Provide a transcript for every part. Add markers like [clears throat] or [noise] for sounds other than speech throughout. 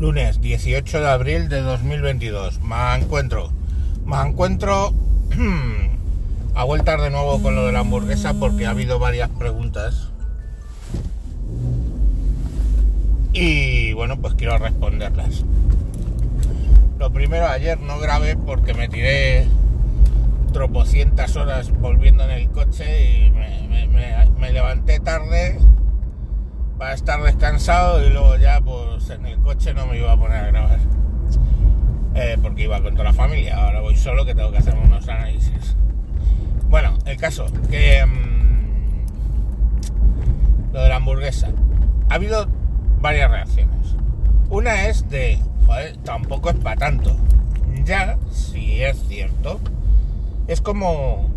Lunes 18 de abril de 2022. Me encuentro. Me encuentro [clears throat] a vueltas de nuevo con lo de la hamburguesa porque ha habido varias preguntas. Y bueno, pues quiero responderlas. Lo primero, ayer no grabé porque me tiré tropocientas horas volviendo en el coche y me, me- levanté tarde para estar descansado y luego ya pues en el coche no me iba a poner a grabar. Eh, porque iba con toda la familia, ahora voy solo que tengo que hacer unos análisis. Bueno, el caso, que mm, lo de la hamburguesa. Ha habido varias reacciones. Una es de, joder, tampoco es para tanto. Ya, si es cierto, es como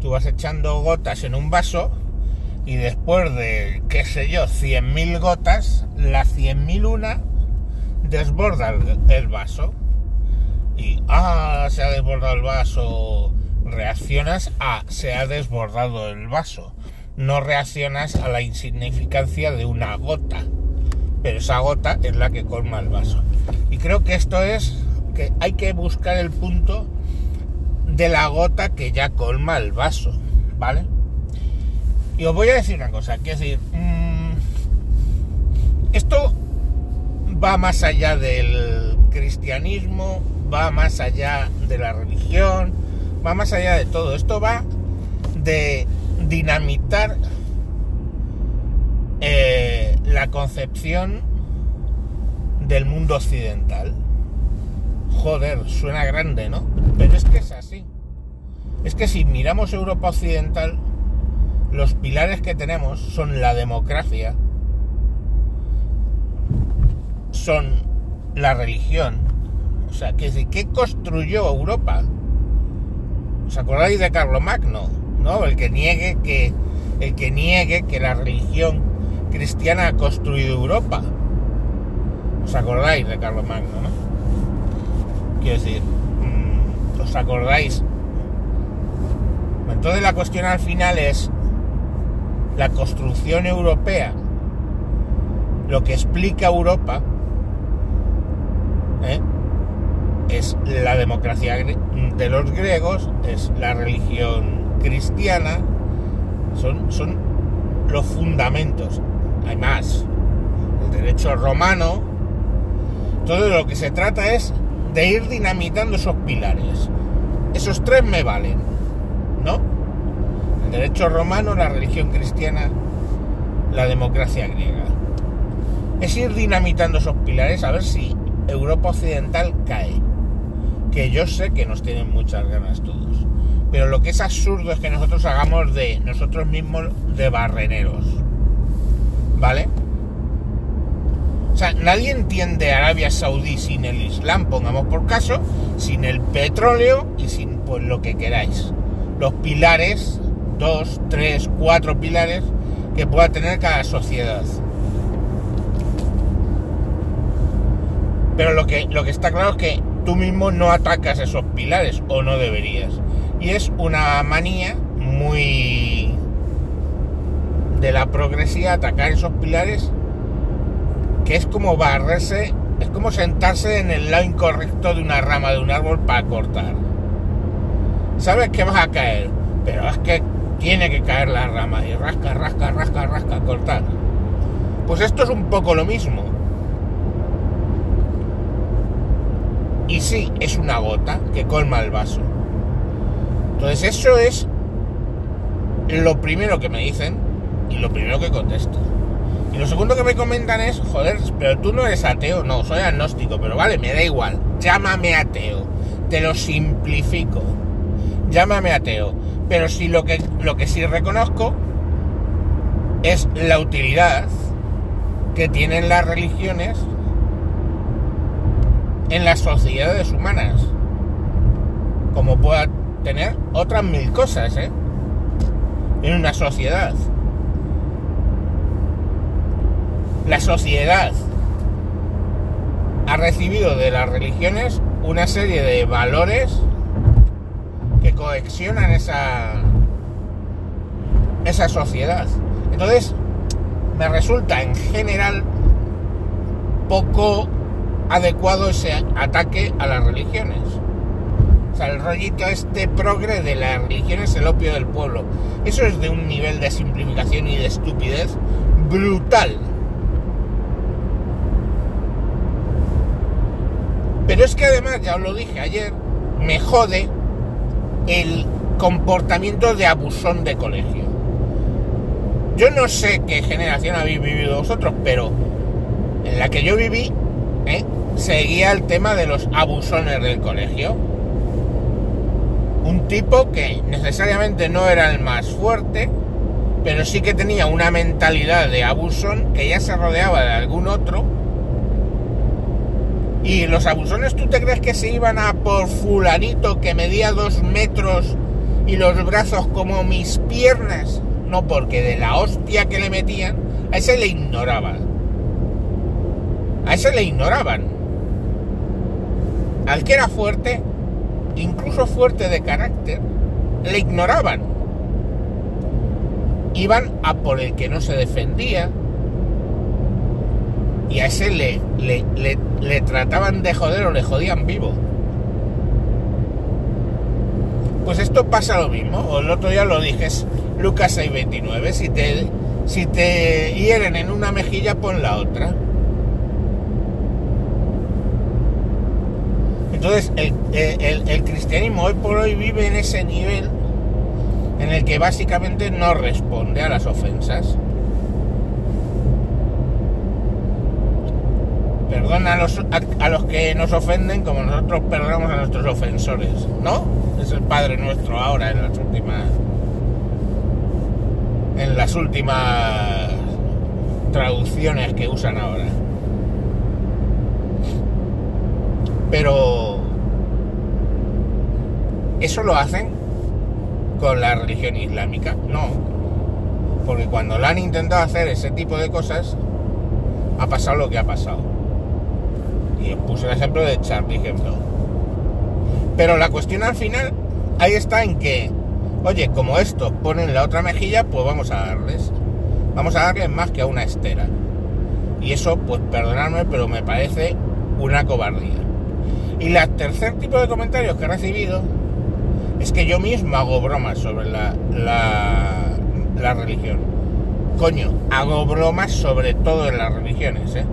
tú vas echando gotas en un vaso y después de, qué sé yo, 100.000 gotas, la 100.001 desborda el, el vaso. Y, ah, se ha desbordado el vaso. Reaccionas a, se ha desbordado el vaso. No reaccionas a la insignificancia de una gota. Pero esa gota es la que colma el vaso. Y creo que esto es que hay que buscar el punto de la gota que ya colma el vaso, ¿vale? Y os voy a decir una cosa, que es decir, mm, esto va más allá del cristianismo, va más allá de la religión, va más allá de todo. Esto va de dinamitar eh, la concepción del mundo occidental. Joder, suena grande, ¿no? Pero es que es así. Es que si miramos Europa Occidental, los pilares que tenemos son la democracia, son la religión. O sea, ¿qué construyó Europa? ¿Os acordáis de Carlomagno? ¿No? El que niegue que el que niegue que la religión cristiana ha construido Europa. ¿Os acordáis de Carlomagno, no? Quiero decir, mm, ¿os acordáis? Entonces la cuestión al final es la construcción europea, lo que explica Europa, ¿eh? es la democracia de los griegos, es la religión cristiana, son, son los fundamentos. Hay más, el derecho romano, todo lo que se trata es de ir dinamitando esos pilares. Esos tres me valen, ¿no? Derecho romano, la religión cristiana, la democracia griega. Es ir dinamitando esos pilares a ver si Europa Occidental cae. Que yo sé que nos tienen muchas ganas todos. Pero lo que es absurdo es que nosotros hagamos de nosotros mismos de barreneros. ¿Vale? O sea, nadie entiende Arabia Saudí sin el Islam, pongamos por caso, sin el petróleo y sin pues lo que queráis. Los pilares, dos, tres, cuatro pilares que pueda tener cada sociedad. Pero lo que, lo que está claro es que tú mismo no atacas esos pilares o no deberías. Y es una manía muy de la progresía atacar esos pilares que es como barrerse, es como sentarse en el lado incorrecto de una rama de un árbol para cortar. Sabes que vas a caer, pero es que tiene que caer la rama y rasca, rasca, rasca, rasca, cortar. Pues esto es un poco lo mismo. Y sí, es una gota que colma el vaso. Entonces eso es lo primero que me dicen y lo primero que contesto. Y lo segundo que me comentan es, joder, pero tú no eres ateo, no, soy agnóstico, pero vale, me da igual, llámame ateo, te lo simplifico, llámame ateo, pero si lo que, lo que sí reconozco es la utilidad que tienen las religiones en las sociedades humanas, como pueda tener otras mil cosas, ¿eh? En una sociedad. La sociedad ha recibido de las religiones una serie de valores que coexionan esa esa sociedad. Entonces, me resulta en general poco adecuado ese ataque a las religiones. O sea, el rollito este progre de la religión es el opio del pueblo. Eso es de un nivel de simplificación y de estupidez brutal. Pero es que además, ya os lo dije ayer, me jode el comportamiento de abusón de colegio. Yo no sé qué generación habéis vivido vosotros, pero en la que yo viví, ¿eh? seguía el tema de los abusones del colegio. Un tipo que necesariamente no era el más fuerte, pero sí que tenía una mentalidad de abusón que ya se rodeaba de algún otro. Y los abusones, ¿tú te crees que se iban a por fulanito que medía dos metros y los brazos como mis piernas? No, porque de la hostia que le metían, a ese le ignoraban. A ese le ignoraban. Al que era fuerte, incluso fuerte de carácter, le ignoraban. Iban a por el que no se defendía. Y a ese le, le, le, trataban de joder o le jodían vivo. Pues esto pasa lo mismo. O el otro día lo dije, Lucas 6:29. Si te, si te hieren en una mejilla, pon la otra. Entonces, el, cristianismo hoy por hoy vive en ese nivel en el que básicamente no responde a las ofensas. Perdona a los, a, los que nos ofenden como nosotros perdonamos a nuestros ofensores, ¿no? Es el Padre nuestro ahora en las últimas. En las últimas traducciones que usan ahora. Pero ¿Eso lo hacen con la religión islámica? No. Porque cuando lo han intentado hacer ese tipo de cosas, ha pasado lo que ha pasado. Y puse el ejemplo de Charlie ejemplo. Pero la cuestión al final, ahí está en que, oye, como estos ponen la otra mejilla, pues vamos a darles. Vamos a darles más que a una estera. Y eso, pues perdonadme, pero me parece una cobardía. Y el tercer tipo de comentarios que he recibido es que yo mismo hago bromas sobre la, la, religión. Coño, hago bromas sobre todo en las religiones, ¿eh?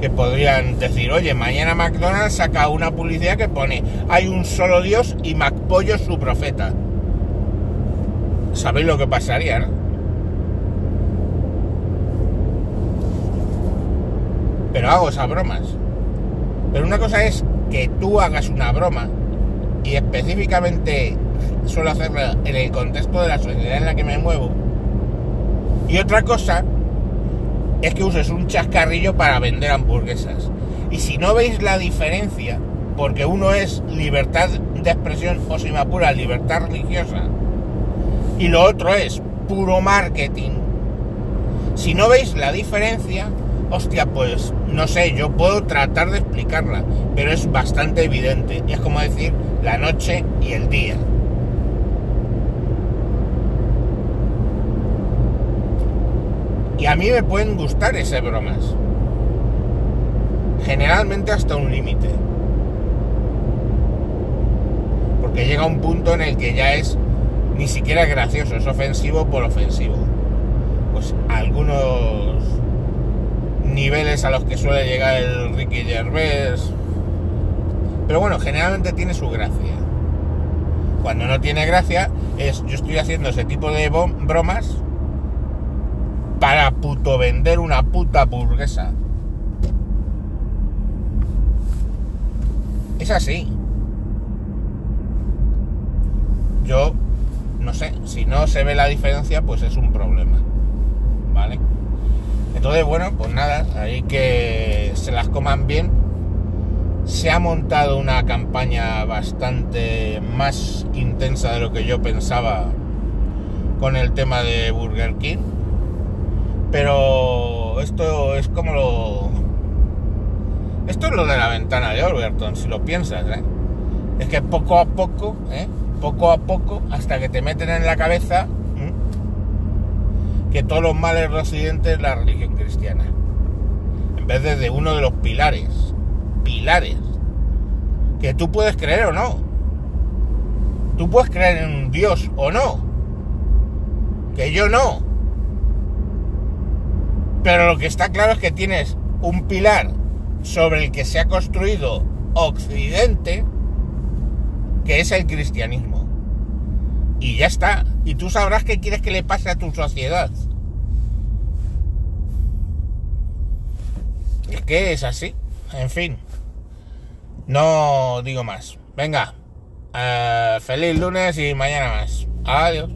Que podrían decir, oye, mañana McDonald's saca una publicidad que pone, hay un solo Dios y McPollo es su profeta. ¿Sabéis lo que pasaría, no? Pero hago esas bromas. Pero una cosa es que tú hagas una broma y específicamente suelo hacerlo en el contexto de la sociedad en la que me muevo. Y otra cosa es que uses un chascarrillo para vender hamburguesas. Y si no veis la diferencia, porque uno es libertad de expresión o si me apura libertad religiosa y lo otro es puro marketing. Si no veis la diferencia, hostia, pues no sé, yo puedo tratar de explicarla, pero es bastante evidente. Es como decir la noche y el día. A mí me pueden gustar esas bromas. Generalmente hasta un límite. Porque llega un punto en el que ya es ni siquiera gracioso, es ofensivo por ofensivo. Pues algunos niveles a los que suele llegar el Ricky Gervais pero bueno, generalmente tiene su gracia. Cuando no tiene gracia es yo estoy haciendo ese tipo de bromas para puto vender una puta burguesa. Es así. Yo no sé, si no se ve la diferencia, pues es un problema. ¿Vale? Entonces, bueno, pues nada, hay que se las coman bien se ha montado una campaña bastante más intensa de lo que yo pensaba con el tema de Burger King. Pero esto es como lo... Esto es lo de la ventana de Overton, si lo piensas, ¿eh? Es que poco a poco, ¿eh? Poco a poco, hasta que te meten en la cabeza que todos los males residentes es la religión cristiana. En vez de, de uno de los pilares pilares. Que tú puedes creer o no. Tú puedes creer en un Dios o no. Que yo no. Pero lo que está claro es que tienes un pilar sobre el que se ha construido Occidente, que es el cristianismo. Y ya está. Y tú sabrás qué quieres que le pase a tu sociedad. Es que es así. En fin. No digo más. Venga. Eh, feliz lunes y mañana más. Adiós.